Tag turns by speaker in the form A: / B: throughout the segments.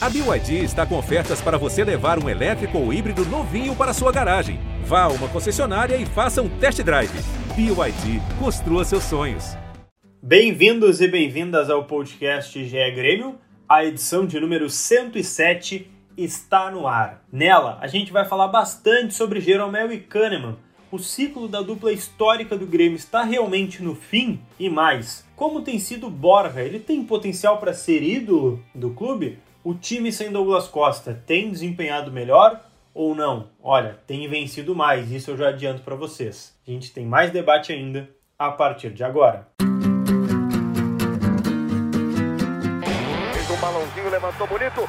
A: A BYD está com ofertas para você levar um elétrico ou híbrido novinho para sua garagem. Vá a uma concessionária e faça um test drive. BYD, construa seus sonhos.
B: Bem-vindos e bem-vindas ao podcast GE Grêmio. A edição de número 107 está no ar. Nela, a gente vai falar bastante sobre Jeromel e Kahneman. O ciclo da dupla histórica do Grêmio está realmente no fim? E mais, como tem sido Borja? Ele tem potencial para ser ídolo do clube? O time sem Douglas Costa tem desempenhado melhor ou não? Olha, tem vencido mais, isso eu já adianto para vocês. A gente tem mais debate ainda a partir de agora.
C: Fez um balãozinho, levantou bonito.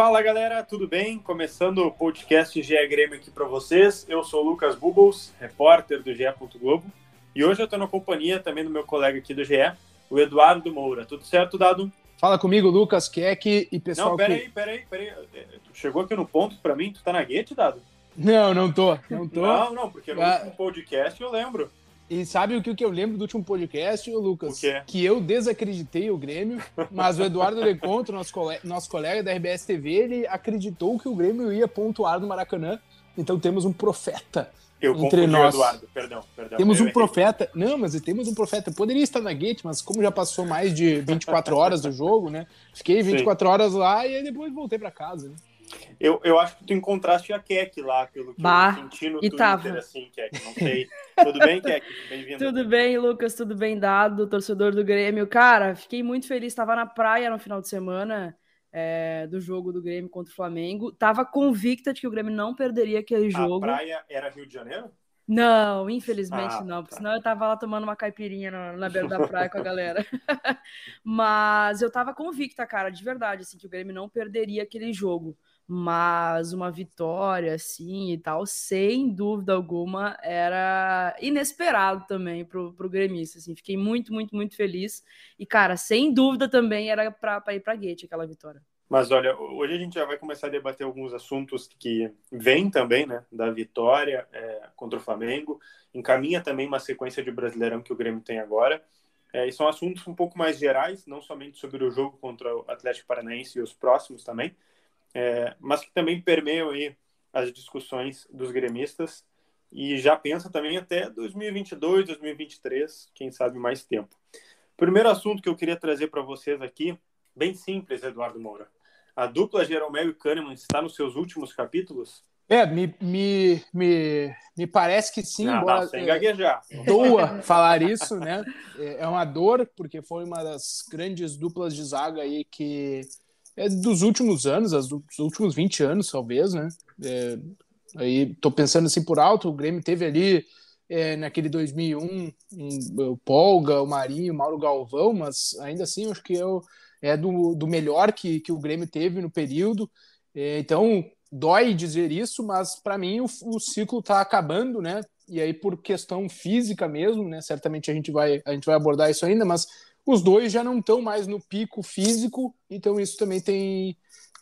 B: Fala galera, tudo bem? Começando o podcast GE Grêmio aqui para vocês. Eu sou o Lucas Bubbles, repórter do GE. Globo, e hoje eu estou na companhia também do meu colega aqui do GE, o Eduardo Moura. Tudo certo, Dado?
D: Fala comigo, Lucas Keck e pessoal.
B: Não, peraí, que... peraí, peraí. Tu chegou aqui no ponto para mim, tu tá na guete, Dado?
D: Não, não tô, não tô.
B: Não, não, porque no ah. último podcast eu lembro.
D: E sabe o que, eu lembro do último podcast, Lucas? Que eu desacreditei o Grêmio, mas o Eduardo Lecontro, nosso, colega, nosso colega da RBS TV, ele acreditou que o Grêmio ia pontuar no Maracanã. Então temos um profeta
B: eu
D: entre nós.
B: Eduardo, perdão, perdão.
D: Temos um profeta. Não, mas temos um profeta. Poderia estar na Gate, mas como já passou mais de 24 horas do jogo, né? Fiquei 24 Sim. horas lá e depois voltei para casa, né?
B: Eu, eu acho que tu encontraste a Keck lá, pelo que
E: bah,
B: eu senti no
E: e
B: Twitter,
E: tava.
B: assim, Keck, não sei. tudo bem, Keck? Bem-vindo.
E: Tudo bem, Lucas, tudo bem dado, torcedor do Grêmio. Cara, fiquei muito feliz, estava na praia no final de semana é, do jogo do Grêmio contra o Flamengo. Tava convicta de que o Grêmio não perderia aquele jogo.
B: A praia era Rio de Janeiro?
E: Não, infelizmente
B: Ah,
E: não, porque
B: tá.
E: senão eu tava lá tomando uma caipirinha na, na beira da praia com a galera. Mas eu tava convicta, cara, de verdade, assim, que o Grêmio não perderia aquele jogo. Mas uma vitória, assim, e tal, sem dúvida alguma, era inesperado também pro, pro gremista, assim. Fiquei muito, muito, muito feliz. E, cara, sem dúvida também era pra ir pra Guete aquela vitória.
B: Mas olha, hoje a gente já vai começar a debater alguns assuntos que vêm também, né, da vitória é, contra o Flamengo. Encaminha também uma sequência de Brasileirão que o Grêmio tem agora. É, e são assuntos um pouco mais gerais, não somente sobre o jogo contra o Atlético Paranaense e os próximos também, é, mas que também permeiam aí as discussões dos gremistas e já pensa também até 2022, 2023, quem sabe mais tempo. Primeiro assunto que eu queria trazer para vocês aqui, bem simples, Eduardo Moura. A dupla Jeromel e Kahneman está nos seus últimos capítulos?
D: É, me, me, me, me parece que sim,
B: não,
D: embora
B: não, sem gaguejar.
D: doa falar isso, né? É é uma dor, porque foi uma das grandes duplas de zaga aí que é dos últimos anos, dos últimos 20 anos, talvez, né? É, aí tô pensando assim por alto, o Grêmio teve ali é, naquele 2001 um, o Polga, o Marinho, o Mauro Galvão, mas ainda assim acho que eu, é do, do melhor que, que o Grêmio teve no período. É, então dói dizer isso, mas para mim o, o ciclo está acabando, né? E aí por questão física mesmo, né? Certamente a gente vai a gente vai abordar isso ainda, mas os dois já não estão mais no pico físico, então isso também tem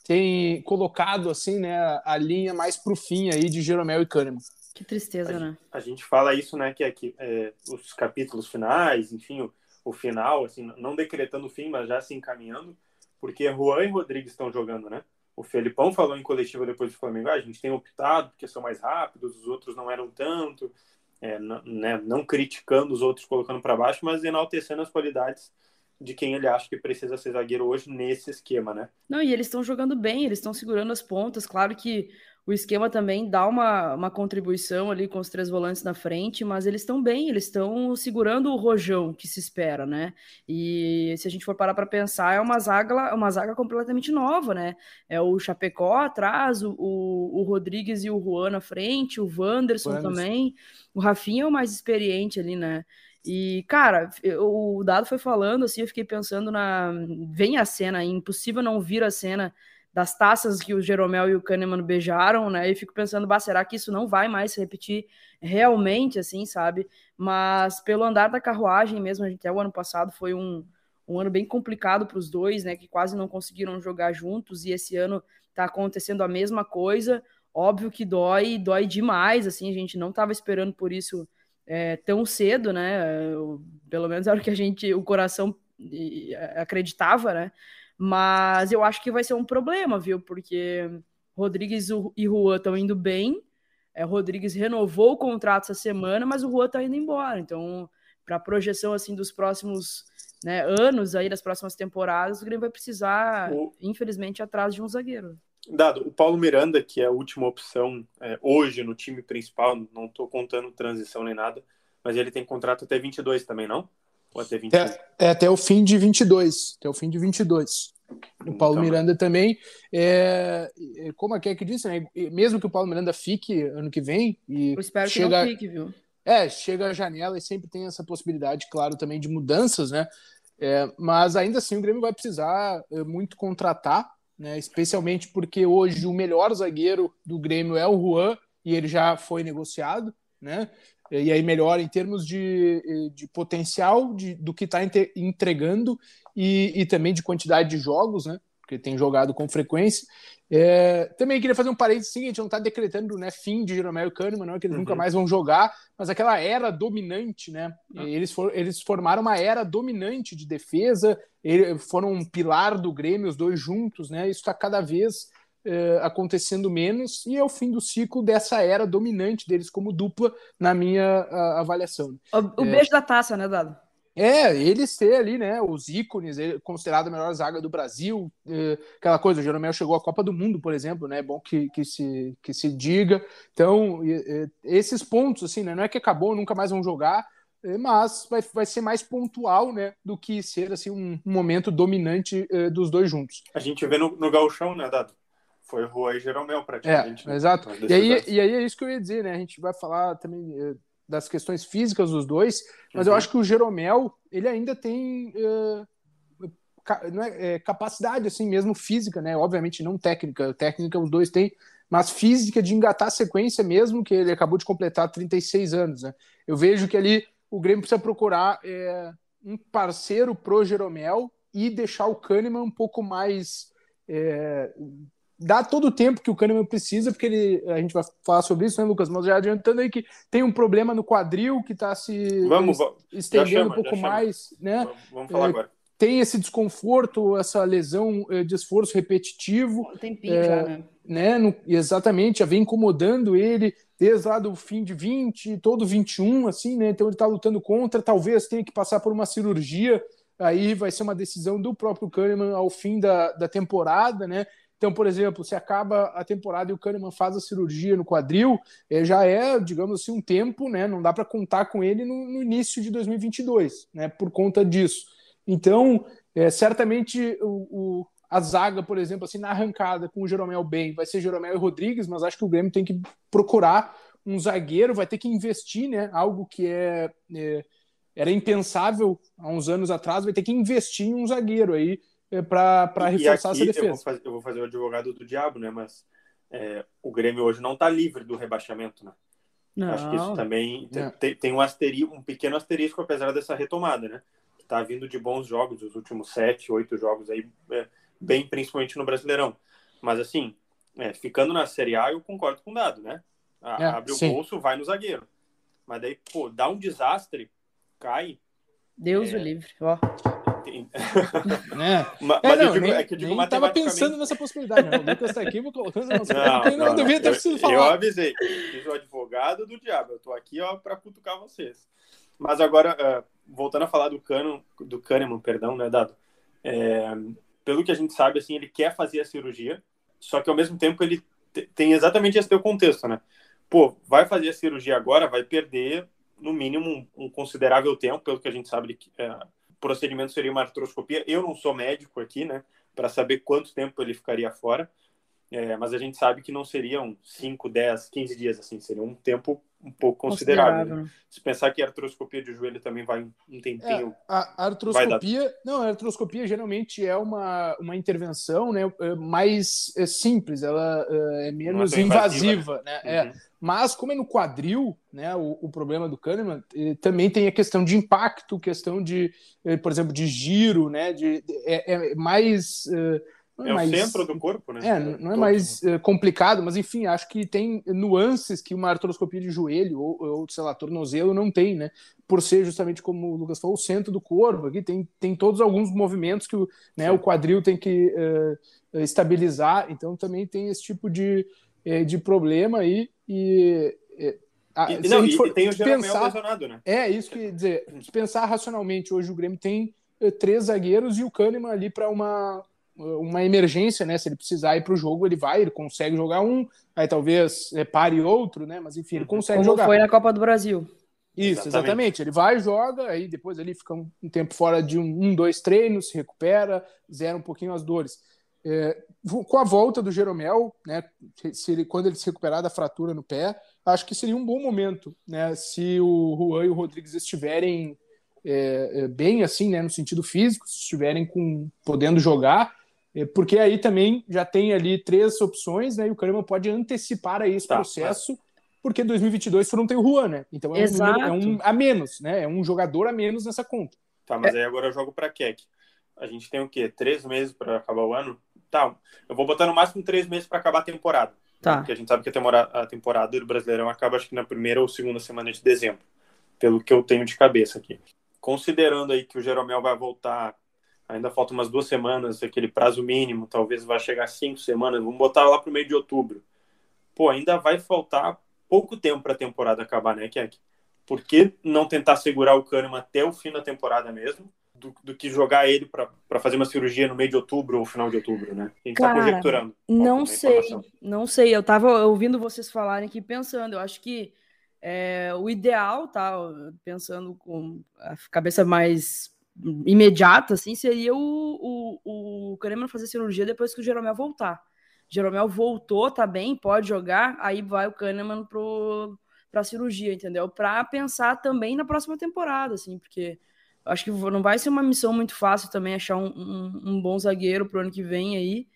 D: tem colocado assim, né, a linha mais pro fim aí de Jeromel e Kahneman.
E: Que tristeza,
B: a,
E: né?
B: a gente fala isso, né, que aqui é, os capítulos finais, enfim, o, o final, assim, não decretando o fim, mas já se encaminhando, porque Juan e Rodrigues estão jogando, né? O Felipão falou em coletiva depois do Flamengo, ah, a gente tem optado porque são mais rápidos, os outros não eram tanto, é, não, né, não criticando os outros, colocando para baixo, mas enaltecendo as qualidades de quem ele acha que precisa ser zagueiro hoje nesse esquema, né?
E: Não, e eles estão jogando bem, eles estão segurando as pontas. Claro que o esquema também dá uma, uma contribuição ali com os três volantes na frente, mas eles estão bem, eles estão segurando o rojão que se espera, né? E se a gente for parar para pensar, é uma zaga, uma zaga completamente nova, né? É o Chapecó atrás, o, o, o Rodrigues e o Juan na frente, o Wanderson
D: Wanderson.
E: também. O Rafinha é o mais experiente ali, né? E, cara, o Dado foi falando, assim, eu fiquei pensando na. Vem a cena, é impossível não vir a cena das taças que o Jeromel e o Kahneman beijaram, né? E fico pensando, bah, será que isso não vai mais se repetir realmente, assim, sabe? Mas pelo andar da carruagem mesmo, até o ano passado foi um, um ano bem complicado para os dois, né? Que quase não conseguiram jogar juntos, e esse ano tá acontecendo a mesma coisa. Óbvio que dói, dói demais, assim, a gente não estava esperando por isso é, tão cedo, né? Pelo menos era o que a gente, o coração acreditava, né? Mas eu acho que vai ser um problema, viu? Porque Rodrigues e Juan estão indo bem. É, Rodrigues renovou o contrato essa semana, mas o Juan está indo embora. Então, para a projeção assim dos próximos né, anos aí, das próximas temporadas, o Grêmio vai precisar, o... infelizmente, atrás de um zagueiro.
B: Dado, o Paulo Miranda, que é a última opção é, hoje no time principal, não estou contando transição nem nada, mas ele tem contrato até 22 também, não? Ou até 21?
D: É, é até o fim de 22. Até o fim de 22. O Paulo então, Miranda também, é, é como a Kek disse, né, mesmo que o Paulo Miranda fique ano que vem. E
E: Eu espero chega, que não fique, viu?
D: É, chega a janela e sempre tem essa possibilidade, claro, também de mudanças, né? É, mas ainda assim o Grêmio vai precisar é, muito contratar, né? Especialmente porque hoje o melhor zagueiro do Grêmio é o Juan e ele já foi negociado, né? E aí melhora em termos de, de potencial de, do que está entregando e, e, também de quantidade de jogos, né? Porque tem jogado com frequência. É, também queria fazer um parênteses a gente não está decretando né, fim de Jeromel e Kahneman, não é que eles uhum. nunca mais vão jogar, mas aquela era dominante, né? Uhum. Eles, for, eles formaram uma era dominante de defesa, foram um pilar do Grêmio, os dois juntos, né? Isso está cada vez uh, acontecendo menos e é o fim do ciclo dessa era dominante deles como dupla, na minha uh, avaliação.
E: O, o é, beijo da taça, né, Dado?
D: É, eles ser ali, né, os ícones, considerado a melhor zaga do Brasil, uh, aquela coisa, o Jeromel chegou à Copa do Mundo, por exemplo, né, é bom que, que, se, que se diga. Então, esses pontos, assim, né, não é que acabou, nunca mais vão jogar, mas vai, vai ser mais pontual, né, do que ser, assim, um, um momento dominante uh, dos dois juntos.
B: A gente vê no, no gauchão, né, Dado? Foi Rua e Jeromel, praticamente.
D: É, né? exato. E aí, e aí é isso que eu ia dizer, né? A gente vai falar também eh, das questões físicas dos dois, mas uhum. eu acho que o Jeromel, ele ainda tem uh, não é, é, capacidade, assim, mesmo física, né? Obviamente não técnica, técnica os dois têm, mas física de engatar a sequência mesmo, que ele acabou de completar 36 anos, né? Eu vejo que ali o Grêmio precisa procurar é, um parceiro pro Jeromel e deixar o Kahneman um pouco mais é, dá todo o tempo que o Kahneman precisa, porque ele, a gente vai falar sobre isso, né, Lucas? Mas já adiantando aí que tem um problema no quadril que está se
B: vamos,
D: estendendo chama, um pouco mais, né?
B: Vamos, vamos falar é, agora.
D: Tem esse desconforto, essa lesão é, de esforço repetitivo.
E: Tem pica, é, né?
D: né no, exatamente, já vem incomodando ele desde lá do fim de 20, todo 21, assim, né? Então ele está lutando contra, talvez tenha que passar por uma cirurgia aí vai ser uma decisão do próprio Kahneman ao fim da, da temporada, né? Então, por exemplo, se acaba a temporada e o Kahneman faz a cirurgia no quadril, é, já é, digamos assim, um tempo, né? Não dá para contar com ele no, no, início de 2022, né? Por conta disso. Então, é, certamente o, o, a zaga, por exemplo, assim, na arrancada com o Jeromel bem, vai ser Jeromel e Rodrigues, mas acho que o Grêmio tem que procurar um zagueiro, vai ter que investir, né? Algo que é, é era impensável há uns anos atrás, vai ter que investir em um zagueiro aí para reforçar essa defesa.
B: Eu vou, fazer, eu vou, fazer, o advogado do diabo, né? Mas é, o Grêmio hoje não está livre do rebaixamento, né? Não. Acho que isso também tem, tem, um, asterisco, um pequeno asterisco, apesar dessa retomada, né? Está vindo de bons jogos, os últimos sete, oito jogos aí, é, bem principalmente no Brasileirão. Mas assim, é, ficando na Série A, eu concordo com o dado, né? A, é, abre sim. o bolso, vai no zagueiro. Mas daí, pô, dá um desastre, cai.
E: Deus o é, livre, ó.
D: Né? Mas, é, não, eu digo, nem, é que eu digo tava pensando nessa possibilidade. Né? O Lucas tá aqui, vou colocando não, não, não, devia ter sido
B: falar. Eu avisei, fiz o advogado do diabo. Eu tô aqui ó para cutucar vocês. Mas agora, uh, voltando a falar do Cano, do Kahneman, perdão, né, Dado? É, pelo que a gente sabe, assim, ele quer fazer a cirurgia, só que ao mesmo tempo ele tem exatamente esse teu contexto, né? Pô, vai fazer a cirurgia agora, vai perder no mínimo um, um considerável tempo, pelo que a gente sabe que é, procedimento seria uma artroscopia. Eu não sou médico aqui, né, para saber quanto tempo ele ficaria fora. É, mas a gente sabe que não seriam 5, 10, 15 dias assim, seria um tempo um pouco considerável. considerável. Né? Se pensar que a artroscopia de joelho também vai um tempinho.
D: É, a, artroscopia, dar... não, a artroscopia geralmente é uma, uma intervenção, né, é mais é simples, ela é, é menos é invasiva, invasiva, né? né? Uhum. É, mas como é no quadril, né, o, o problema do Kahneman também tem a questão de impacto, questão de, por exemplo, de giro, né, de, é, é mais
B: é, é mais, o centro do corpo, né?
D: É, não é mais uh, complicado, mas enfim, acho que tem nuances que uma artroscopia de joelho ou, ou, sei lá, tornozelo não tem, né? Por ser justamente como o Lucas falou, o centro do corpo. Aqui tem, tem todos alguns movimentos que o, né, o quadril tem que uh, estabilizar, então também tem esse tipo de, eh, de problema aí. E,
B: a, e, não, e tem o pensar, lesionado, né?
D: É, isso que dizer, pensar racionalmente, hoje o Grêmio tem três zagueiros e o Kahneman ali para uma uma emergência, né? Se ele precisar ir para o jogo, ele vai, ele consegue jogar um, aí talvez é, pare outro, né? Mas enfim, ele uhum. consegue
E: Como
D: jogar.
E: foi na Copa do Brasil.
D: Isso, exatamente. exatamente. Ele vai, joga, aí depois ele fica um, um tempo fora de um, um, dois treinos, se recupera, zera um pouquinho as dores. É, com a volta do Jeromel, né? Se ele, quando ele se recuperar da fratura no pé, acho que seria um bom momento, né? Se o Juan e o Rodrigues estiverem é, é bem assim, né? No sentido físico, se estiverem com, podendo jogar, porque aí também já tem ali três opções, né? E o Kahneman pode antecipar aí esse tá, processo, mas... porque 2022 não tem o Juan, né? Então é um, é um, a menos, né? É um jogador a menos nessa conta.
B: Tá, mas é... aí agora eu jogo para Keck. A gente tem o quê? Três meses para acabar o ano? Tá, eu vou botar no máximo três meses para acabar a temporada. Tá. Porque a gente sabe que a temporada, a temporada do Brasileirão acaba acho que na primeira ou segunda semana de dezembro, pelo que eu tenho de cabeça aqui. Considerando aí que o Jeromel vai voltar ainda falta umas duas semanas, aquele prazo mínimo, talvez vá chegar cinco semanas, vamos botar lá para o meio de outubro. Pô, ainda vai faltar pouco tempo para a temporada acabar, né, Keck? Por que não tentar segurar o Kahneman até o fim da temporada mesmo, do, do que jogar ele para fazer uma cirurgia no meio de outubro ou final de outubro, né? A gente tá Cara, tá conjecturando.
E: Não sei, não sei. Eu tava ouvindo vocês falarem aqui pensando, eu acho que é, o ideal, tá? Pensando com a cabeça mais imediata, assim, seria o, o, o Kahneman fazer cirurgia depois que o Jeromel voltar. Jeromel voltou, tá bem, pode jogar, aí vai o Kahneman pro, pra cirurgia, entendeu? Para pensar também na próxima temporada, assim, porque acho que não vai ser uma missão muito fácil também achar um, um, um bom zagueiro pro ano que vem aí.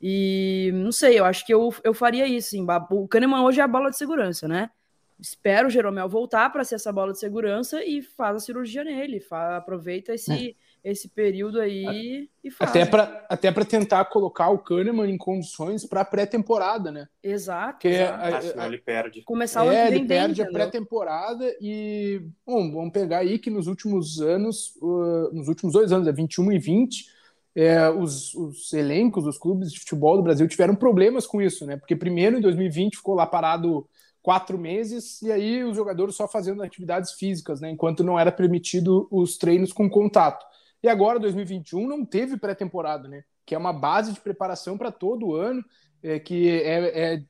E: E não sei, eu acho que eu, eu faria isso. Assim. O Kahneman hoje é a bola de segurança, né? Espera o Jeromel voltar para ser essa bola de segurança e faz a cirurgia nele. Faz, aproveita esse, é. esse período aí e faz.
D: Até para até tentar colocar o Kahneman em condições para pré-temporada, né?
E: Exato.
B: Porque exato. A, a, ele perde.
E: Começar o é,
D: ele perde a pré-temporada e bom, vamos pegar aí que nos últimos anos, uh, nos últimos dois anos, é 21 e 20, é, os, os, elencos, os clubes de futebol do Brasil tiveram problemas com isso, né? Porque primeiro em 2020 ficou lá parado quatro meses, e aí os jogadores só fazendo atividades físicas, né, enquanto não era permitido os treinos com contato. E agora, 2021, não teve pré-temporada, né, que é uma base de preparação para todo ano, é, que é, é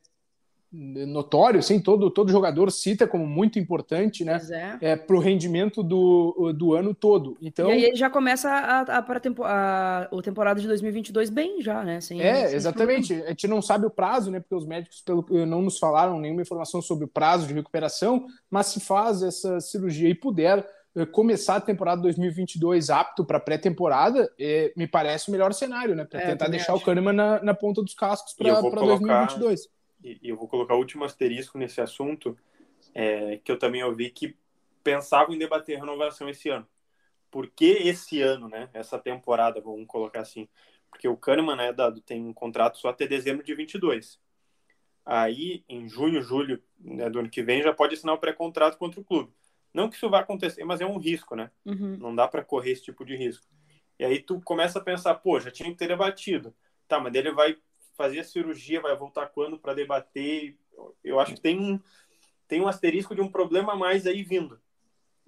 D: notório, sim, todo, todo jogador cita como muito importante, né? É. é para o rendimento do, do ano todo. Então,
E: e aí ele já começa a, a, a, a, temporada de 2022 bem já, né?
D: Sem, é, sem exatamente. Problema. A gente não sabe o prazo, né? Porque os médicos pelo, não nos falaram nenhuma informação sobre o prazo de recuperação, mas se faz essa cirurgia e puder eh, começar a temporada 2022 apto para pré-temporada, é, me parece o melhor cenário, né? Para é, tentar deixar acho. o Kahneman na, na ponta dos cascos para 2022
B: e, eu vou colocar o último asterisco nesse assunto, é, que eu também ouvi que pensavam em debater renovação esse ano. Por que esse ano, né? Essa temporada, vamos colocar assim. Porque o Kahneman, né, dado, tem um contrato só até dezembro de 22. Aí, em junho, julho né, do ano que vem, já pode assinar o pré-contrato contra o clube. Não que isso vá acontecer, mas é um risco, né?
E: Uhum.
B: Não dá para correr esse tipo de risco. E aí tu começa a pensar, pô, já tinha que ter debatido. Tá, mas ele vai fazer a cirurgia, vai voltar quando para debater. Eu acho que tem um, tem um asterisco de um problema a mais aí vindo.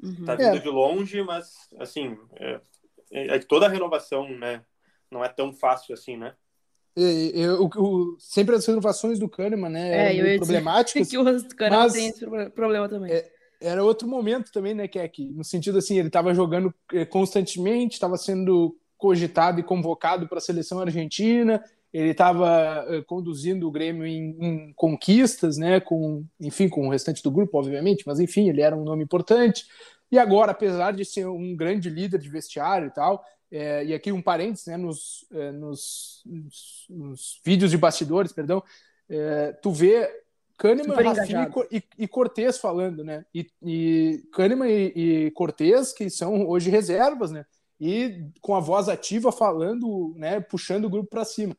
B: Uhum. Tá vindo é. de longe, mas assim, é, é, toda a renovação, né, não é tão fácil assim, né?
D: Eu, eu, sempre as renovações do Kahneman, né,
E: é,
D: problemáticas.
E: Que o Kahneman mas, tem esse problema também.
D: É, era outro momento também, né, que é que no sentido assim, ele estava jogando é, constantemente, estava sendo cogitado e convocado para a seleção argentina, ele estava uh, conduzindo o Grêmio em, em, conquistas, né? Com, enfim, com o restante do grupo, obviamente, mas enfim, ele era um nome importante. E agora, apesar de ser um grande líder de vestiário e tal, é, e aqui um parênteses, né, nos, é, nos, nos, nos, vídeos de bastidores, perdão, é, tu vê Kahneman, Rafinha e, e Cortez falando, né? E, e Kahneman e, e Cortez, que são hoje reservas, né? E com a voz ativa falando, né? Puxando o grupo para cima.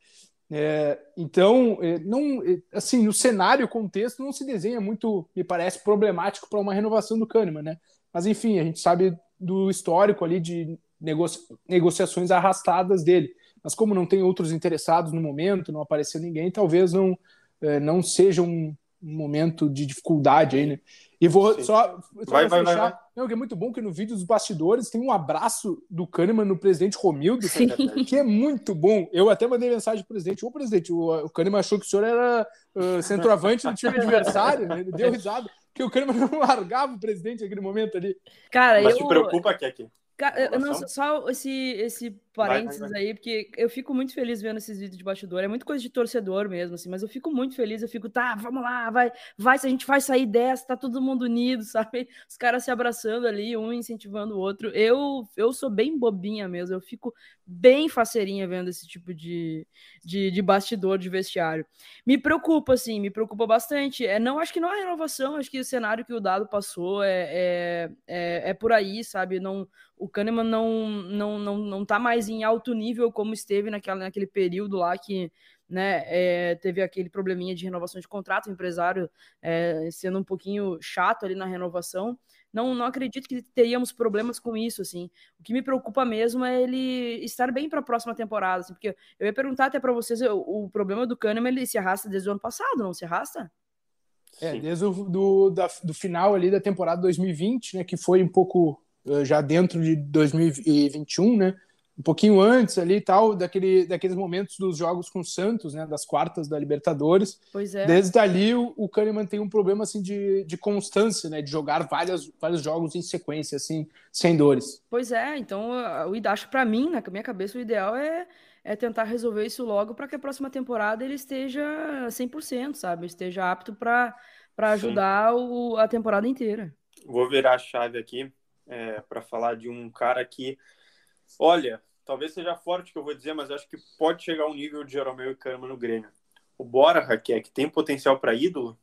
D: É, então, é, não, é, assim, no cenário, contexto não se desenha muito, me parece, problemático para uma renovação do Kahneman, né? Mas enfim, a gente sabe do histórico ali de negocia negociações arrastadas dele. Mas como não tem outros interessados no momento, não apareceu ninguém, talvez não, é, não seja um, um momento de dificuldade aí, né? E vou Sim. só, só vai, vai, fechar. Vai, não, que é muito bom que no vídeo dos bastidores tem um abraço do Kahneman no presidente Romildo, Sim. que é muito bom. Eu até mandei mensagem pro presidente: Ô presidente, o, o Kahneman achou que o senhor era uh, centroavante do time adversário, né? ele deu risada. Que o Kahneman não largava o presidente naquele momento ali.
B: Cara, Mas eu... te preocupa, Kek?
E: Não, esse, esse parênteses vai, vai, vai. aí, porque eu fico muito feliz vendo esses vídeos de bastidor. É muito coisa de torcedor mesmo, assim, mas eu fico muito feliz. Eu fico, tá, vamos lá, vai, vai, se a gente vai sair dessa, tá todo mundo unido, sabe? Os caras se abraçando ali, um incentivando o outro. Eu, eu sou bem bobinha mesmo, eu fico bem faceirinha vendo esse tipo de, de, de bastidor de vestiário. Me preocupa, assim, me preocupa bastante. É, não, acho que não é renovação, acho que o cenário que o Dado passou é, é, é, é por aí, sabe? Não o Kahneman não, não, não, não tá mais em alto nível como esteve naquela, naquele período lá que né, é, teve aquele probleminha de renovação de contrato, o empresário é, sendo um pouquinho chato ali na renovação. Não, não acredito que teríamos problemas com isso, assim. O que me preocupa mesmo é ele estar bem para a próxima temporada, assim, porque eu ia perguntar até para vocês, o, o, problema do Kahneman, ele se arrasta desde o ano passado, não se arrasta?
D: É, desde o do, da, do final ali da temporada 2020, né, que foi um pouco eh, já dentro de 2021, né? Um pouquinho antes ali e tal, daquele, daqueles momentos dos jogos com o Santos, né? Das quartas da Libertadores.
E: Pois é.
D: Desde ali o, o Kahneman tem um problema assim de, de constância, né? De jogar várias, vários jogos em sequência, assim, sem dores.
E: Pois é, então o acho para mim, na minha cabeça, o ideal é é tentar resolver isso logo para que a próxima temporada ele esteja 100%, sabe? Esteja apto para ajudar o, a temporada inteira.
B: Vou virar a chave aqui é, para falar de um cara que, olha, talvez seja forte que eu vou dizer, mas acho que pode chegar ao nível de Jeromel e Kahneman no Grêmio. O Bora, Raquel, que tem potencial para ídolo?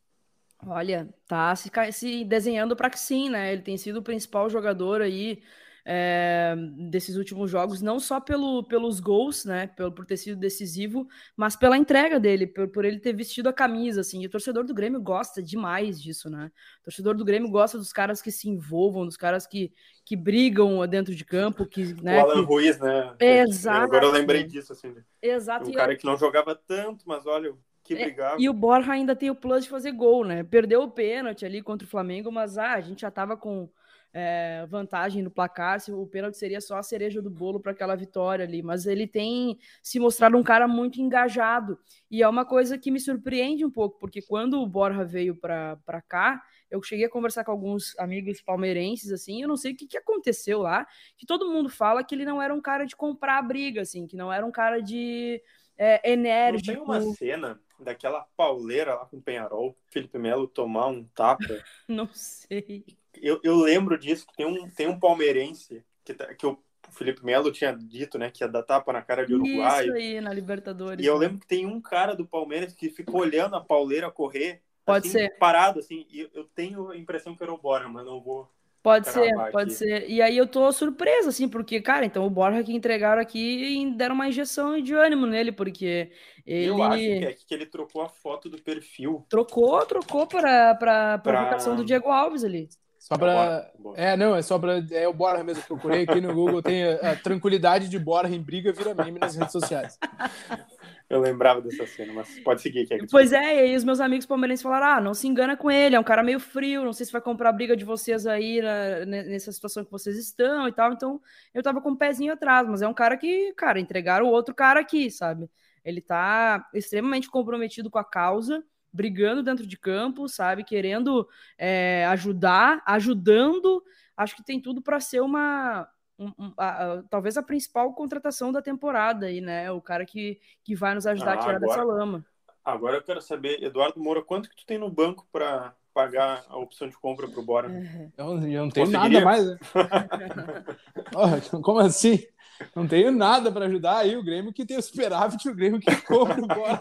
E: Olha, tá se, se desenhando para que sim, né? Ele tem sido o principal jogador aí é, desses últimos jogos, não só pelo, pelos gols, né, pelo, por ter sido decisivo, mas pela entrega dele, por, por ele ter vestido a camisa, assim, e o torcedor do Grêmio gosta demais disso, né, o torcedor do Grêmio gosta dos caras que se envolvam, dos caras que, que brigam dentro de campo, que, né,
B: o Alan que... Ruiz, né,
E: exato,
B: agora eu lembrei disso, assim,
E: exato,
B: um cara que não jogava tanto, mas olha, que é, brigava.
E: E o Borja ainda tem o plus de fazer gol, né? Perdeu o pênalti ali contra o Flamengo, mas ah, a gente já tava com é, vantagem no placar, se o pênalti seria só a cereja do bolo para aquela vitória ali. Mas ele tem se mostrado um cara muito engajado. E é uma coisa que me surpreende um pouco, porque quando o Borja veio para cá, eu cheguei a conversar com alguns amigos palmeirenses, assim, eu não sei o que, que aconteceu lá, que todo mundo fala que ele não era um cara de comprar a briga, assim, que não era um cara de é, enérgico.
B: Não tem uma cena daquela pauleira lá com o Penharol, Felipe Melo tomar um tapa?
E: não sei
B: eu, eu lembro disso, que tem um, tem um palmeirense que, tá, que o Felipe Melo tinha dito, né, que ia dar tapa na cara de Uruguai.
E: Isso aí, na Libertadores.
B: E eu lembro que tem um cara do Palmeiras que ficou olhando a pauleira correr.
E: Pode
B: assim,
E: ser.
B: Parado, assim, e eu tenho a impressão que era o Bora, mas não vou.
E: Pode ser, pode ser. E aí eu tô surpresa, assim, porque, cara, então o Borja que entregaram aqui e deram uma injeção de ânimo nele, porque ele...
B: Eu acho que é que ele trocou a foto do perfil.
E: Trocou, trocou para a provocação pra... do Diego Alves ali.
D: Só para. É, não, é só para. É o Borja mesmo. Procurei aqui no Google. Tem a, a tranquilidade de Borja em briga vira meme nas redes sociais.
B: Eu lembrava dessa cena, mas pode seguir aqui.
E: Pois é, e aí os meus amigos palmeirenses falaram: ah, não se engana com ele, é um cara meio frio, não sei se vai comprar a briga de vocês aí na, nessa situação que vocês estão e tal. Então eu tava com o um pezinho atrás, mas é um cara que, cara, entregaram o outro cara aqui, sabe? Ele tá extremamente comprometido com a causa brigando dentro de campo, sabe? Querendo é, ajudar, ajudando. Acho que tem tudo para ser uma, um, um, a, a, talvez a principal contratação da temporada aí, né? O cara que, que vai nos ajudar ah, a tirar agora, dessa lama.
B: Agora eu quero saber, Eduardo Moura, quanto que tu tem no banco para pagar a opção de compra pro Bora?
D: Eu, eu não tenho nada mais. Né? Como assim? Não tenho nada para ajudar aí o Grêmio que tem o superávit o Grêmio que compra o Bora.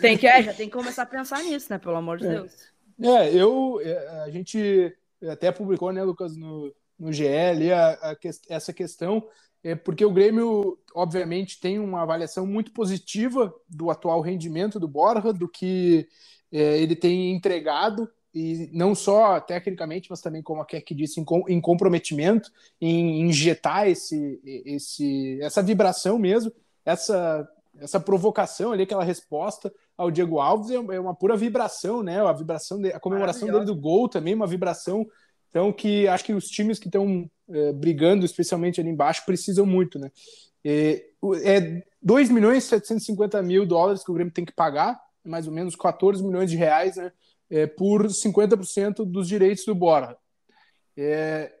E: tem que, é, já tem que começar a pensar nisso, né? Pelo amor de
D: é.
E: Deus.
D: É, eu, é, a gente até publicou, né, Lucas, no, no GL a, a, essa questão, é porque o Grêmio, obviamente, tem uma avaliação muito positiva do atual rendimento do Borja, do que é, ele tem entregado, e não só tecnicamente, mas também, como a Keck disse, em, comprometimento, em injetar esse, esse, essa vibração mesmo, essa, essa provocação ali, aquela resposta ao Diego Alves é, é uma pura vibração, né? A vibração, de, a comemoração dele do gol também, uma vibração então, que acho que os times que estão é, brigando, especialmente ali embaixo, precisam muito, né? É, é 2 milhões e 750 mil dólares que o Grêmio tem que pagar, mais ou menos 14 milhões de reais, né? É, por 50% dos direitos do Bora. É,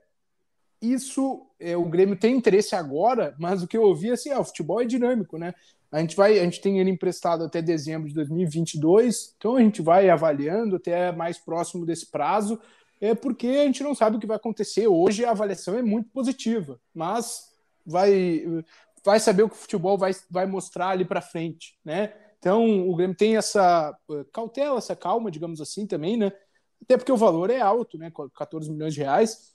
D: isso, é, o Grêmio tem interesse agora, mas o que eu ouvi assim, é, o futebol é dinâmico, né? A gente vai, a gente tem ele emprestado até dezembro de 2022, então a gente vai avaliando até mais próximo desse prazo é porque a gente não sabe o que vai acontecer. Hoje a avaliação é muito positiva, mas vai, vai saber o que o futebol vai, vai mostrar ali para frente, né? Então o Grêmio tem essa eh, cautela, essa calma, digamos assim, também, né? Até porque o valor é alto, né? 14 milhões de reais.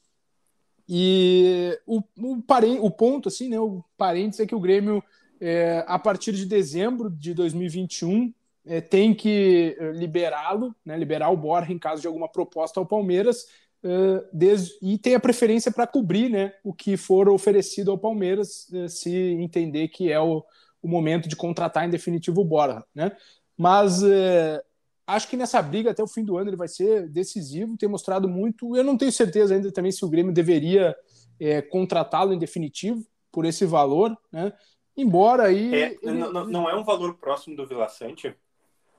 D: E o, o, o ponto, assim, né? O parênteses é que o Grêmio, é, a partir de dezembro de 2021, é, tem que eh, liberá-lo, né, liberar o Borja em caso de alguma proposta ao Palmeiras, uh, desde, e tem a preferência para cobrir né, o que for oferecido ao Palmeiras, uh, se entender que é o, o, momento de contratar em definitivo o Borja. Né? Mas uh, acho que nessa briga até o fim do ano ele vai ser decisivo, tem mostrado muito. Eu não tenho certeza ainda também se o Grêmio deveria contratá-lo em definitivo por esse valor, né? Embora aí.
B: É, ele... não, não, é um valor próximo do Vila Sante?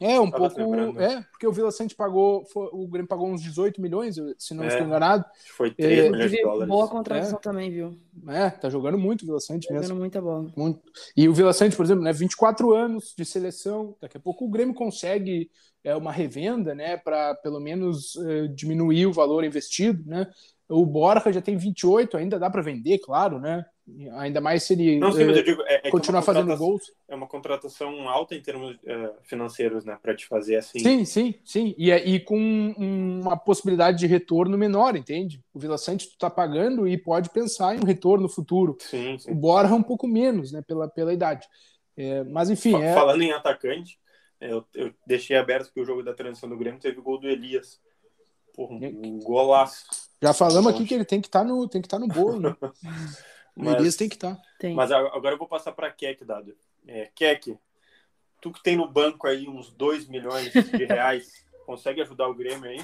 D: É, um Tava pouco. É, porque o Vila Sante pagou. Foi, o Grêmio pagou uns 18 milhões, se não é, estou enganado.
B: Foi 3 é, milhões de dólares.
E: Boa contratação é. também, viu?
D: É, tá jogando muito o Vila Sante
E: tá
D: mesmo.
E: Jogando muita bola.
D: Muito. E o Vila Sante, por exemplo, né, 24 anos de seleção. Daqui a pouco o Grêmio consegue é, uma revenda, né, para pelo menos é, diminuir o valor investido, né? O Borja já tem 28, ainda dá para vender, claro, né? Ainda mais se ele
B: não, sim,
D: é,
B: digo, é, é
D: continuar fazendo gols.
B: É uma contratação alta em termos uh, financeiros, né? Para te fazer assim.
D: Sim, sim, sim. E, e com uma possibilidade de retorno menor, entende? O Vila Sante tu tá pagando e pode pensar em um retorno futuro.
B: Sim, sim.
D: O Borja um pouco menos, né? Pela, pela idade. É, mas enfim. É...
B: Falando em atacante, eu, eu deixei aberto que o jogo da transição do Grêmio teve gol do Elias. Porra, um golaço.
D: Já falamos aqui que ele tem que estar tá no, tem que estar tá no bolo, né? Mas, Elias tem que estar.
B: Tá. Mas agora eu vou passar para Keck, Dado. É, Keck, tu que tem no banco aí uns 2 milhões de reais, consegue ajudar o Grêmio aí?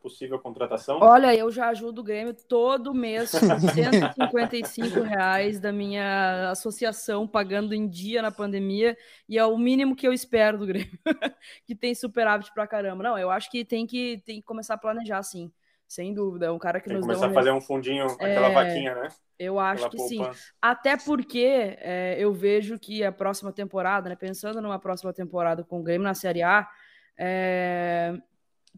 B: Possível contratação?
E: Olha, eu já ajudo o Grêmio todo mês com 155 reais da minha associação, pagando em dia na pandemia, e é o mínimo que eu espero do Grêmio, que tem superávit pra caramba. Não, eu acho que tem que, tem que começar a planejar, sim. Sem dúvida, é um cara que
B: Tem
E: nos
B: começar a fazer um fundinho, aquela é... vaquinha, né?
E: Eu acho que sim. Até porque é, eu vejo que a próxima temporada, né, pensando numa próxima temporada com o Grêmio na Série A, é,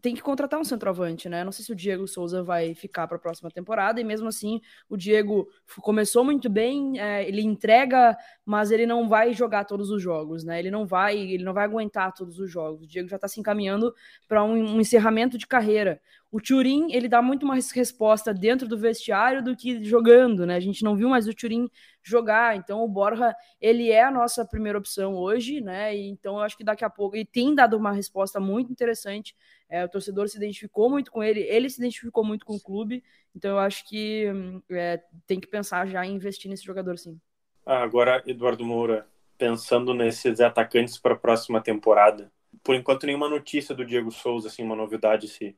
E: tem que contratar um centroavante, né? Não sei se o Diego Souza vai ficar para a próxima temporada, e mesmo assim o Diego começou muito bem, é, ele entrega, mas ele não vai jogar todos os jogos, né? Ele não vai, ele não vai aguentar todos os jogos. O Diego já está se encaminhando para um, um, encerramento de carreira. O Turin, ele dá muito mais resposta dentro do vestiário do que jogando, né? A gente não viu mais o Turin jogar, então o Borja, ele é a nossa primeira opção hoje, né? E, então eu acho que daqui a pouco ele tem dado uma resposta muito interessante é, o torcedor se identificou muito com ele, ele se identificou muito com o clube, então eu acho que é, tem que pensar já em investir nesse jogador, sim.
B: Ah, agora, Eduardo Moura, pensando nesses atacantes para a próxima temporada, por enquanto nenhuma notícia do Diego Souza, assim, uma novidade, se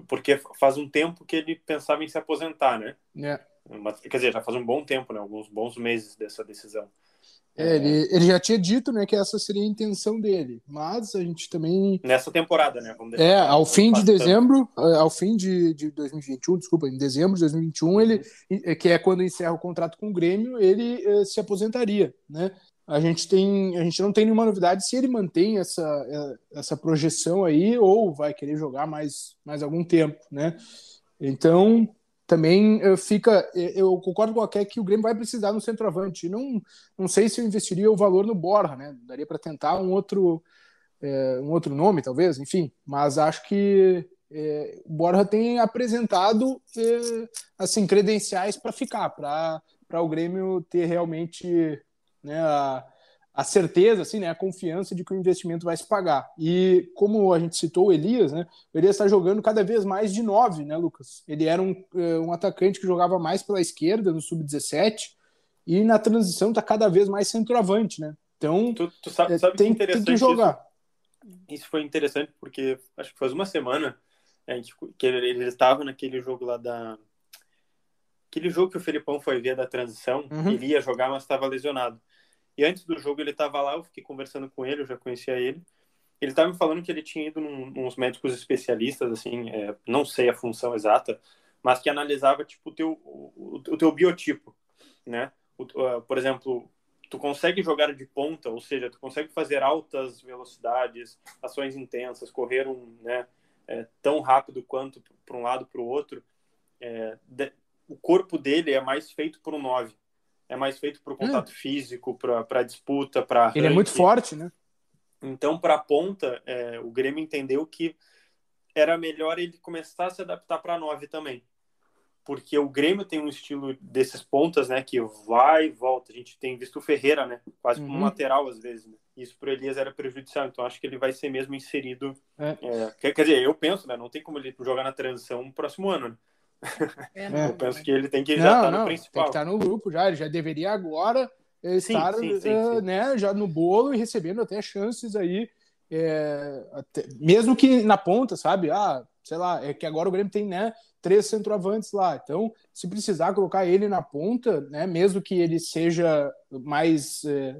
B: porque faz um tempo que ele pensava em se aposentar, né?
D: É.
B: Mas, quer dizer, já faz um bom tempo, né? Alguns bons meses dessa decisão.
D: É, ele, ele já tinha dito né, que essa seria a intenção dele, mas a gente também.
B: Nessa temporada, né?
D: Vamos é, ao fim de dezembro, é, ao fim de, de 2021, desculpa, em dezembro de 2021, ele, que é quando encerra o contrato com o Grêmio, ele eh, se aposentaria, né? A gente, tem, a gente não tem nenhuma novidade se ele mantém essa, é, essa projeção aí ou vai querer jogar mais, mais algum tempo, né? Então, também eh, fica. Eh, eu concordo com Aké que o Grêmio vai precisar no centroavante. Não, não sei se eu investiria o valor no Borja, né? Daria para tentar um outro, é, um outro nome, talvez, enfim. Mas acho que é, o Borja tem apresentado é, assim credenciais para ficar, para o Grêmio ter realmente né, a, a certeza, assim, né, a confiança de que o investimento vai se pagar. E como a gente citou o Elias, né, o Elias está jogando cada vez mais de nove, né, Lucas? Ele era um, eh, um atacante que jogava mais pela esquerda no sub-17 e na transição está cada vez mais centroavante, né? Então,
B: tu, tu sabe,
D: eh,
B: sabe
D: tem,
B: que
D: tem que jogar.
B: Isso, isso, foi interessante porque acho que faz uma semana a gente, que ele, ele estava naquele jogo lá da aquele jogo que o Felipão foi ver da transição, uhum. ele ia jogar, mas estava lesionado. E antes do jogo ele estava lá, eu fiquei conversando com ele, eu já conhecia ele. Ele estava me falando que ele tinha ido num, nos médicos especialistas, assim, é, não sei a função exata, mas que analisava tipo o teu o, o teu biotipo, né? O, uh, por exemplo, tu consegue jogar de ponta, ou seja, tu consegue fazer altas velocidades, ações intensas, correr um, né, é, tão rápido quanto para um lado para o outro. É, de, o corpo dele é mais feito por um 9 é mais feito para o contato hum. físico, para disputa, para.
D: Ele é muito forte, né?
B: Então, para a ponta, é, o Grêmio entendeu que era melhor ele começar a se adaptar para a 9 também. Porque o Grêmio tem um estilo desses pontas, né? Que vai e volta. A gente tem visto o Ferreira, né? Quase como uhum. lateral às vezes. Né? Isso para Elias era prejudicial. Então acho que ele vai ser mesmo inserido. É. É, quer, quer, dizer, eu penso, né? Não tem como ele jogar na transição no próximo ano. Né? É, é. Eu penso que ele tem que não, já estar tá no principal. Tem que
D: estar no grupo já, ele já deveria agora estar sim, sim, uh, sim, né, já no bolo e recebendo até chances aí, é, até, mesmo que na ponta, sabe? Ah, sei lá, é que agora o Grêmio tem né, três centroavantes lá, então se precisar colocar ele na ponta, né, mesmo que ele seja mais, é,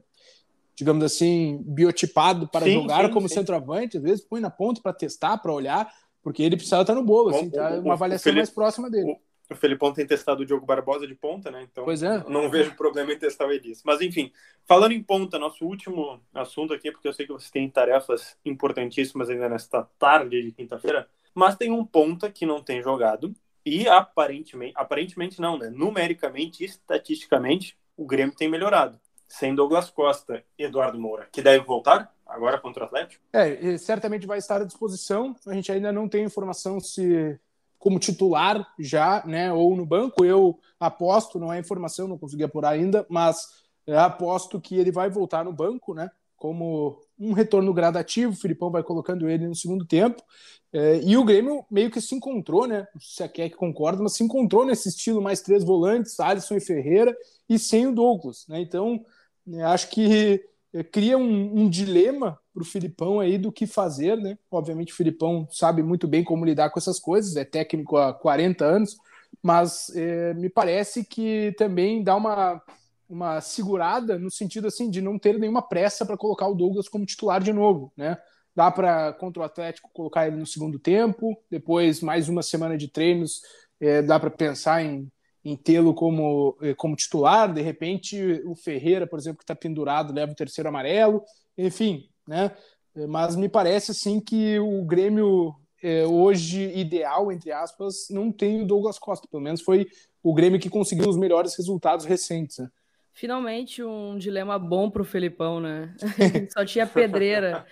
D: digamos assim, biotipado para jogar como centroavante, às vezes põe na ponta para testar, para olhar, porque ele precisava estar no bolo, assim, tá uma avaliação Felipe, mais próxima dele.
B: O, o Felipão tem testado o Diogo Barbosa de ponta, né? Então
D: pois é.
B: não vejo problema em testar o Elias. Mas enfim, falando em ponta, nosso último assunto aqui, porque eu sei que vocês têm tarefas importantíssimas ainda nesta tarde de quinta-feira, mas tem um ponta que não tem jogado e aparentemente, aparentemente não, né? Numericamente, estatisticamente, o Grêmio tem melhorado. Sem Douglas Costa, Eduardo Moura, que deve voltar, agora contra o Atlético?
D: É, certamente vai estar à disposição. A gente ainda não tem informação se como titular já, né, ou no banco. Eu aposto, não é informação, não consegui apurar ainda, mas aposto que ele vai voltar no banco, né, como um retorno gradativo. O Filipão vai colocando ele no segundo tempo. É, e o Grêmio meio que se encontrou, né? Se a Keck concorda, mas se encontrou nesse estilo mais três volantes, Alisson e Ferreira, e sem o Douglas, né? Então, acho que é, cria um, um dilema para o Filipão aí do que fazer, né? Obviamente o Filipão sabe muito bem como lidar com essas coisas, é técnico há 40 anos, mas é, me parece que também dá uma, uma segurada no sentido assim de não ter nenhuma pressa para colocar o Douglas como titular de novo, né? Dá para contra o Atlético colocar ele no segundo tempo, depois mais uma semana de treinos, é, dá para pensar em em tê-lo como, eh, como titular. De repente, o Ferreira, por exemplo, que está pendurado, leva o terceiro amarelo. Enfim, né? Mas me parece assim que o Grêmio é, hoje ideal, entre aspas, não tem o Douglas Costa. Pelo menos foi o Grêmio que conseguiu os melhores resultados recentes. Né?
E: Finalmente um dilema bom para o Felipão, né? Só tinha pedreira.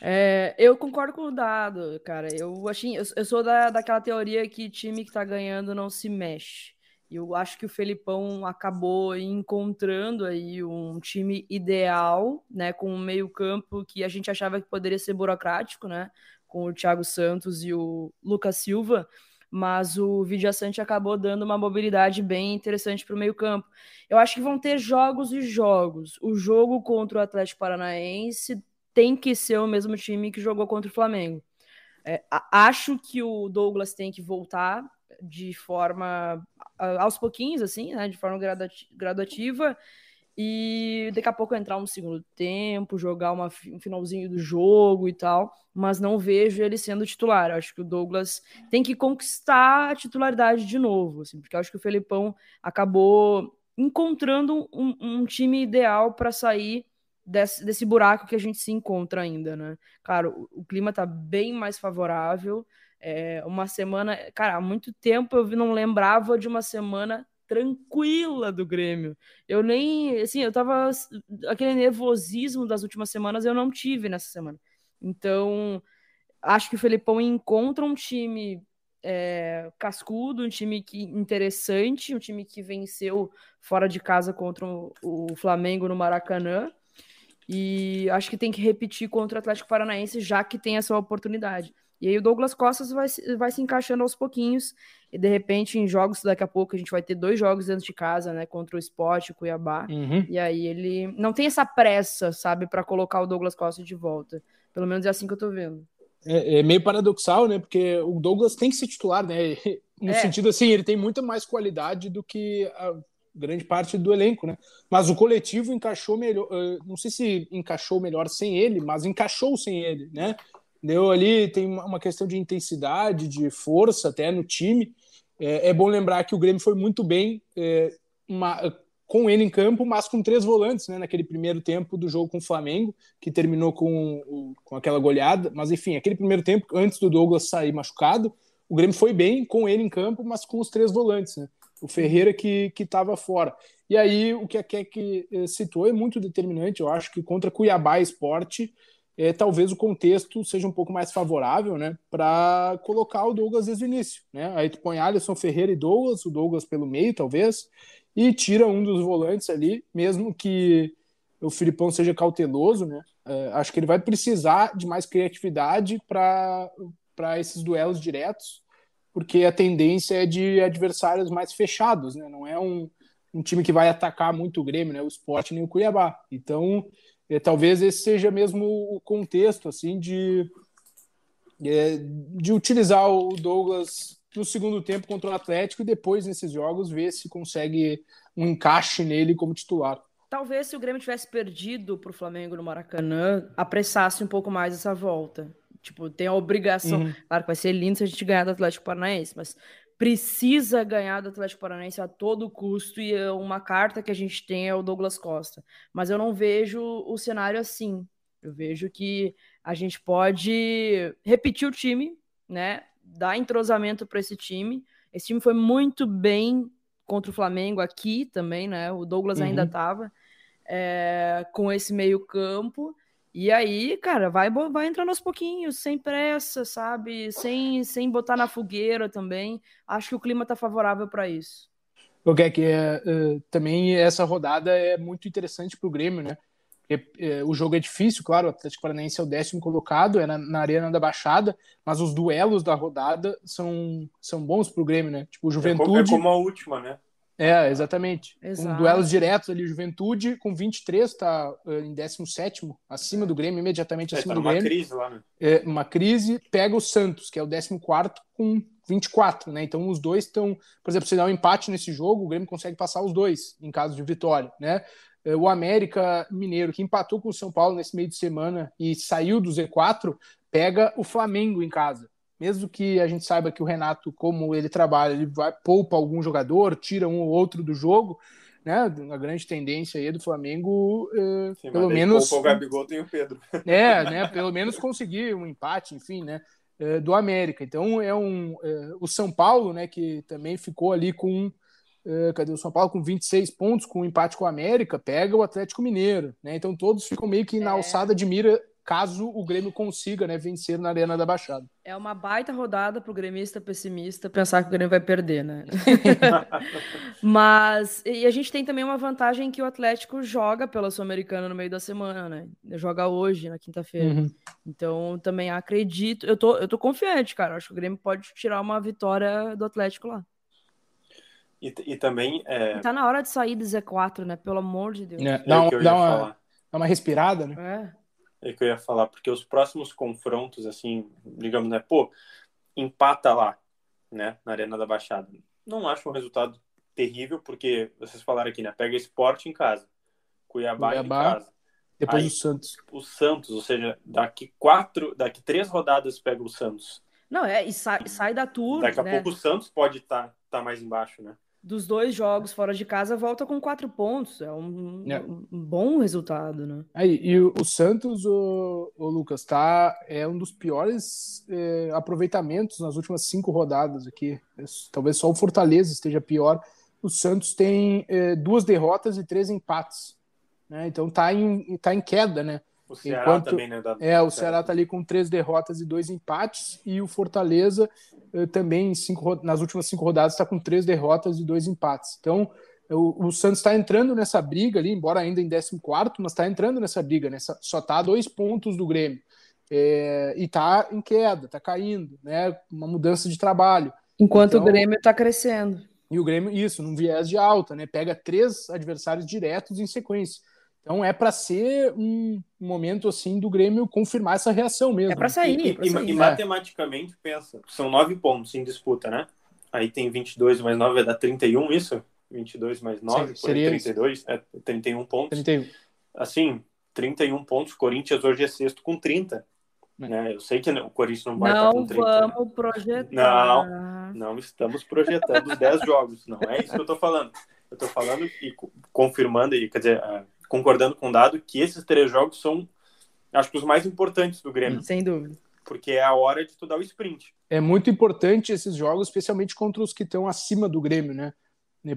E: É, eu concordo com o dado, cara. Eu, achei, eu, eu sou da, daquela teoria que time que está ganhando não se mexe. E eu acho que o Felipão acabou encontrando aí um time ideal, né, com um meio-campo que a gente achava que poderia ser burocrático, né, com o Thiago Santos e o Lucas Silva, mas o Vidiaçante acabou dando uma mobilidade bem interessante para o meio-campo. Eu acho que vão ter jogos e jogos. O jogo contra o Atlético Paranaense tem que ser o mesmo time que jogou contra o Flamengo. É, acho que o Douglas tem que voltar de forma aos pouquinhos, assim, né, de forma gradativa. e daqui a pouco entrar um segundo tempo, jogar uma, um finalzinho do jogo e tal, mas não vejo ele sendo titular. Eu acho que o Douglas tem que conquistar a titularidade de novo, assim, porque eu acho que o Felipão acabou encontrando um, um time ideal para sair desse, desse buraco que a gente se encontra ainda, né? Claro, o, clima tá bem mais favorável. É, uma semana, cara, há muito tempo eu não lembrava de uma semana tranquila do Grêmio. Eu nem, assim, eu tava aquele nervosismo das últimas semanas eu não tive nessa semana. Então, acho que o Felipão encontra um time é, cascudo, um time que interessante, um time que venceu fora de casa contra o, o Flamengo no Maracanã. E acho que tem que repetir contra o Atlético Paranaense, já que tem essa oportunidade. E aí o Douglas Costas vai, vai se encaixando aos pouquinhos. E de repente, em jogos daqui a pouco, a gente vai ter dois jogos dentro de casa, né? Contra o Sport e o Cuiabá. Uhum. E aí ele não tem essa pressa, sabe, para colocar o Douglas Costa de volta. Pelo menos é assim que eu tô vendo.
D: É, é meio paradoxal, né? Porque o Douglas tem que ser titular, né? No é. sentido assim, ele tem muita mais qualidade do que a grande parte do elenco, né? Mas o coletivo encaixou melhor. Não sei se encaixou melhor sem ele, mas encaixou sem ele, né? Deu ali, tem uma questão de intensidade, de força até no time. É, é bom lembrar que o Grêmio foi muito bem é, uma, com ele em campo, mas com três volantes, né, naquele primeiro tempo do jogo com o Flamengo, que terminou com, com aquela goleada. Mas enfim, aquele primeiro tempo, antes do Douglas sair machucado, o Grêmio foi bem com ele em campo, mas com os três volantes, né? O Ferreira que estava fora. E aí, o que a Keck eh, citou é muito determinante. Eu acho que contra Cuiabá Esporte, é, talvez o contexto seja um pouco mais favorável, né, para colocar o Douglas desde o início, né? Aí tu põe Alisson Ferreira e Douglas, o Douglas pelo meio, talvez, e tira um dos volantes ali, mesmo que o Filipão seja cauteloso, né? É, acho que ele vai precisar de mais criatividade para esses duelos diretos, porque a tendência é de adversários mais fechados, né? Não é um, um time que vai atacar muito o Grêmio, né? O Sport nem o Cuiabá. Então, é, talvez esse seja mesmo o contexto assim de é, de utilizar o Douglas no segundo tempo contra o Atlético e depois nesses jogos ver se consegue um encaixe nele como titular.
E: Talvez se o Grêmio tivesse perdido para o Flamengo no Maracanã, apressasse um pouco mais essa volta. Tipo, tem a obrigação. Uhum. Claro que vai ser lindo se a gente ganhar do Atlético Paranaense, mas precisa ganhar do Atlético Paranaense a todo custo e uma carta que a gente tem é o Douglas Costa. Mas eu não vejo o cenário assim. Eu vejo que a gente pode repetir o time, né? Dar entrosamento para esse time. Esse time foi muito bem contra o Flamengo aqui também, né? O Douglas uhum. ainda estava é, com esse meio campo. E aí, cara, vai, vai entrando aos pouquinhos, sem pressa, sabe? Sem, sem botar na fogueira também. Acho que o clima tá favorável para isso.
D: O que é que é, também essa rodada é muito interessante para o Grêmio, né? Porque, é, o jogo é difícil, claro, o Atlético Paranaense é o décimo colocado, é na, na Arena da Baixada, mas os duelos da rodada são, são bons para o Grêmio, né? Tipo, o Juventude.
B: É como, é como a última, né?
D: É, exatamente. Exato. Um duelos diretos ali, Juventude com 23 está uh, em 17 acima do Grêmio, imediatamente é, acima tá do Grêmio.
B: Uma crise lá, né?
D: É, uma crise, pega o Santos, que é o 14 com 24, né? Então os dois estão, por exemplo, se dá um empate nesse jogo, o Grêmio consegue passar os dois em caso de vitória, né? É, o América Mineiro, que empatou com o São Paulo nesse meio de semana e saiu do Z4, pega o Flamengo em casa mesmo que a gente saiba que o Renato, como ele trabalha, ele vai poupa algum jogador, tira um ou outro do jogo, né? A grande tendência aí do Flamengo, é, Sim, pelo menos.
B: Poupa o Gabigol tem o Pedro.
D: É, né? Pelo menos conseguir um empate, enfim, né? É, do América. Então é um. É, o São Paulo, né? Que também ficou ali com. É, cadê o São Paulo? Com 26 pontos, com um empate com o América, pega o Atlético Mineiro, né? Então todos ficam meio que na é. alçada de mira caso o Grêmio consiga né, vencer na Arena da Baixada.
E: É uma baita rodada para o gremista pessimista pensar que o Grêmio vai perder, né? Mas e a gente tem também uma vantagem que o Atlético joga pela Sul-Americana no meio da semana, né? Joga hoje, na quinta-feira. Uhum. Então também acredito, eu tô, eu tô confiante, cara. Acho que o Grêmio pode tirar uma vitória do Atlético lá.
B: E, e também. É...
E: tá na hora de sair do Z4, né? Pelo amor de Deus.
D: É, dá, é dá, uma, dá uma respirada,
E: né?
B: É. É que eu ia falar, porque os próximos confrontos, assim, digamos, né, pô, empata lá, né, na Arena da Baixada. Não acho um resultado terrível, porque vocês falaram aqui, né, pega esporte em casa. Cuiabá,
D: Cuiabá.
B: em casa.
D: Depois
B: Aí-
D: o Santos.
B: O Santos, ou seja, daqui quatro, daqui três rodadas pega o Santos.
E: Não, é, e sai, sai da tour,
B: Daqui a
E: né?
B: pouco o Santos pode estar tá, mais embaixo, né?
E: Dos dois jogos fora de casa, volta com quatro pontos. É um,
D: É.
E: um bom resultado, né?
D: Aí, e o, o Santos, o, o Lucas, tá, é um dos piores é, aproveitamentos nas últimas cinco rodadas aqui. É, talvez só o Fortaleza esteja pior. O Santos tem é, duas derrotas e três empates. Né? Então tá em, tá em queda, né?
B: O Ceará
D: Enquanto-
B: também, né? da-
D: É, o Ceará tá ali com três derrotas e dois empates, e o Fortaleza eh, também cinco, nas últimas cinco rodadas está com três derrotas e dois empates. Então, o, o Santos está entrando nessa briga ali, embora ainda em 14, mas está entrando nessa briga, né? Só- está a dois pontos do Grêmio. É, e está em queda, está caindo, né? Uma mudança de trabalho.
E: Enquanto
D: Então-
E: o Grêmio tá crescendo.
D: E o Grêmio, isso, num viés de alta, né? Pega três adversários diretos em sequência. Então é para ser um momento assim do Grêmio confirmar essa reação mesmo.
E: É pra sair,
B: E,
E: é pra
B: e-
E: sair.
B: e matematicamente, pensa, são nove pontos em disputa, né? Aí tem 22 mais 9, vai dar 31, isso? 22 mais 9,
D: Sim,
B: por aí,
D: seria
B: 32, é 31 pontos.
D: 31.
B: Assim, 31 pontos, Corinthians hoje é sexto com 30.
D: É.
B: Né? Eu sei que o Corinthians não vai estar
E: Não
B: com 30. né?
E: vamos projetar.
B: Não estamos projetando os 10 jogos, não é isso que eu tô falando. Eu tô falando e co- confirmando, e, quer dizer, concordando com o dado, que esses três jogos são, acho que os mais importantes do Grêmio,
E: Sem dúvida.
B: porque é a hora de tu dar o sprint.
D: É muito importante esses jogos, especialmente contra os que estão acima do Grêmio, né?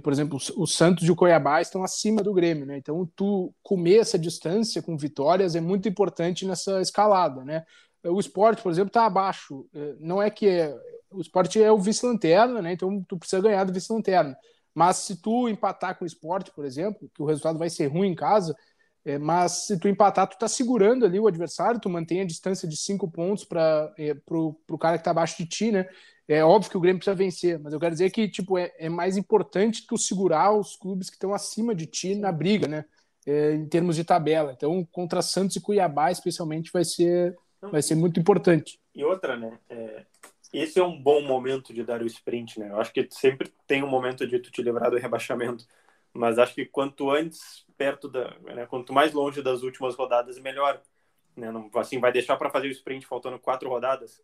D: Por exemplo, os- o Santos e o Cuiabá estão acima do Grêmio, né? Então, tu comer essa distância com vitórias é muito importante nessa escalada, né? O esporte, por exemplo, está abaixo. Eh, Não é que é... o esporte é o vice-lanterna, né? Então, tu precisa ganhar do vice-lanterna. Mas se tu empatar com o esporte, por exemplo, que o resultado vai ser ruim em casa, é, mas se tu empatar, tu tá segurando ali o adversário, tu mantém a distância de cinco pontos para é, pro, pro cara que tá abaixo de ti, né? É óbvio que o Grêmio precisa vencer, mas eu quero dizer que tipo é, é mais importante tu segurar os clubes que estão acima de ti na briga, né? É, em termos de tabela. Então, contra Santos e Cuiabá, especialmente, vai ser vai ser muito importante.
B: E outra, né? é, esse é um bom momento de dar o sprint, né? Eu acho que sempre tem um momento de tu te livrar do rebaixamento, mas acho que quanto antes, perto da, né, quanto mais longe das últimas rodadas, melhor. Né? Não, assim, vai deixar para fazer o sprint faltando quatro rodadas,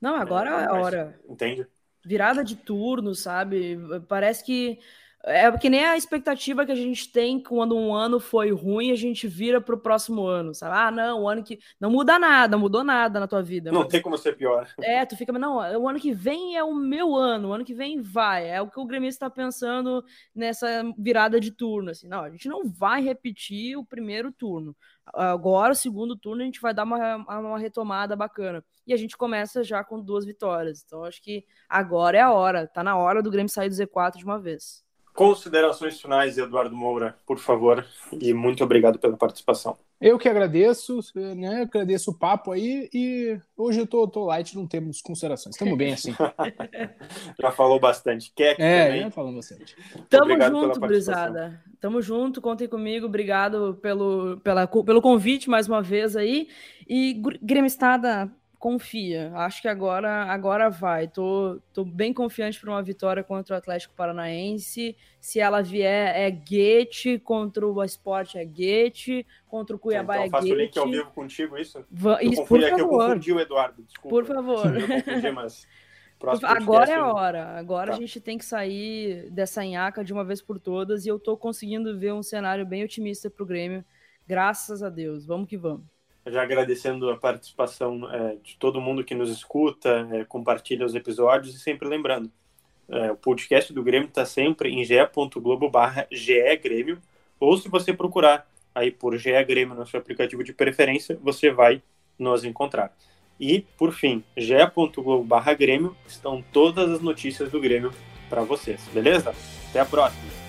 E: Não, agora é a
B: Mas-
E: hora.
B: entende?
E: Virada de turno, sabe? Parece que. É que nem a expectativa que a gente tem quando um ano foi ruim, a gente vira pro próximo ano, sabe? Ah, não, o ano que. Não muda nada, mudou nada na tua vida.
B: Não
E: mas-
B: tem como ser pior.
E: É, tu fica, não, o ano que vem é o meu ano, o ano que vem vai. É o que o Grêmio está pensando nessa virada de turno. Assim, não, a gente não vai repetir o primeiro turno. Agora, o segundo turno, a gente vai dar uma, uma retomada bacana. E a gente começa já com duas vitórias. Então, acho que agora é a hora. Tá na hora do Grêmio sair do Z4 de uma vez.
B: Considerações finais, Eduardo Moura, por favor, e muito obrigado pela participação.
D: Eu que agradeço, né? Agradeço o papo aí e hoje eu tô, tô light, não temos considerações. Estamos bem assim.
B: Já falou bastante. Keck
D: É,
B: também.
D: Falando bastante.
E: Tamo
B: Obrigado
E: junto. Brisada. Tamo junto, contem comigo. Obrigado pelo, pela, pelo convite mais uma vez aí. E Gr- Grêmio Estada, confia. Acho que agora, agora vai. Tô, tô bem confiante para uma vitória contra o Atlético Paranaense. Se ela vier, é Guete. Contra o Sport é Guete. Contra o Cuiabá
B: então,
E: é
B: faço o link ao vivo contigo, isso?
E: Va-
B: Eu
E: Isso, por
B: confundi, é que eu
E: favor.
B: confundi o Eduardo, desculpa.
E: Por favor.
B: Eu confundi, mas...
E: Agora é a
B: eu-
E: hora. Agora
B: Tá.
E: a gente tem que sair dessa nhaca de uma vez por todas e eu tô conseguindo ver um cenário bem otimista pro Grêmio. Graças a Deus. Vamos que vamos.
B: Já agradecendo a participação é, de todo mundo que nos escuta, é, compartilha os episódios e sempre lembrando, é, o podcast do Grêmio está sempre em ge.globo ou se você procurar aí por GE Grêmio no seu aplicativo de preferência, você vai nos encontrar. E, por fim, ge.globo barra Grêmio estão todas as notícias do Grêmio para vocês, beleza? Até a próxima!